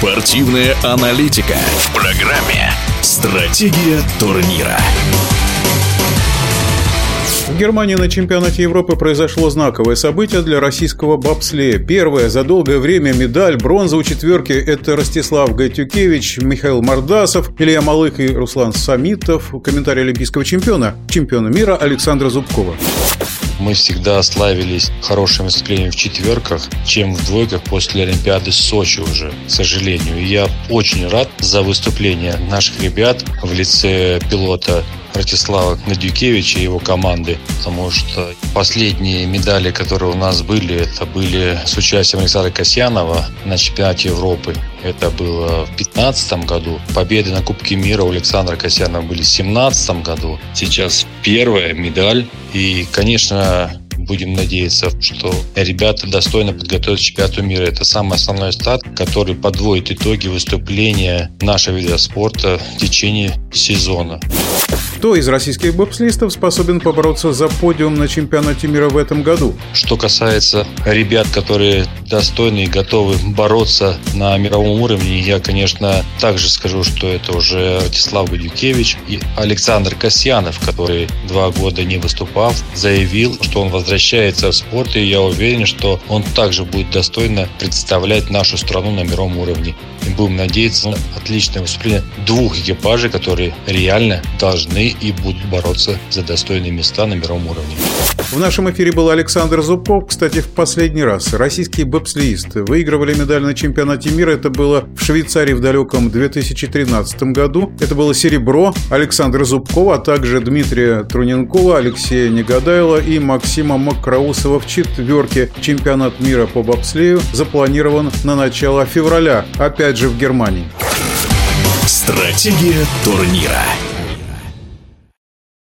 Спортивная аналитика в программе «Стратегия турнира». В Германии на чемпионате Европы произошло знаковое событие для российского бобслея. Первая за долгое время медаль бронза у четверки – это Ростислав Гайтюкевич, Михаил Мордасов, Илья Малых и Руслан Самитов. Комментарий олимпийского чемпиона, чемпиона мира Александра Зубкова. Мы всегда славились хорошим выступлением в четверках, чем в двойках после Олимпиады Сочи уже, к сожалению. И я очень рад за выступление наших ребят в лице пилота Ратислава Надюкевича и его команды, потому что последние медали, которые у нас были, это были с участием Александра Касьянова на чемпионате Европы. Это было в 2015 году. Победы на Кубке мира у Александра Касьянова были в 2017 году. Сейчас первая медаль. И, конечно, будем надеяться, что ребята достойно подготовятся к чемпионату мира. Это самый основной старт, который подводит итоги выступления нашего вида спорта в течение сезона. Кто из российских бобслистов способен побороться за подиум на чемпионате мира в этом году? Что касается ребят, которые достойны и готовы бороться на мировом уровне, я, конечно, также скажу, что это уже Ратислав Гадюкевич и Александр Касьянов, который два года не выступав, заявил, что он возвращается в спорт, и я уверен, что он также будет достойно представлять нашу страну на мировом уровне. И будем надеяться на отличное выступление двух экипажей, которые реально должны и будут бороться за достойные места на мировом уровне. В нашем эфире был Александр Зубков. Кстати, в последний раз российские бобслеисты выигрывали медаль на чемпионате мира. Это было в Швейцарии в далеком 2013 году. Это было серебро Александра Зубкова, а также Дмитрия Труненкова, Алексея Негодайла и Максима Макроусова в четверке. Чемпионат мира по бобслею запланирован на начало февраля, опять же в Германии. Стратегия турнира.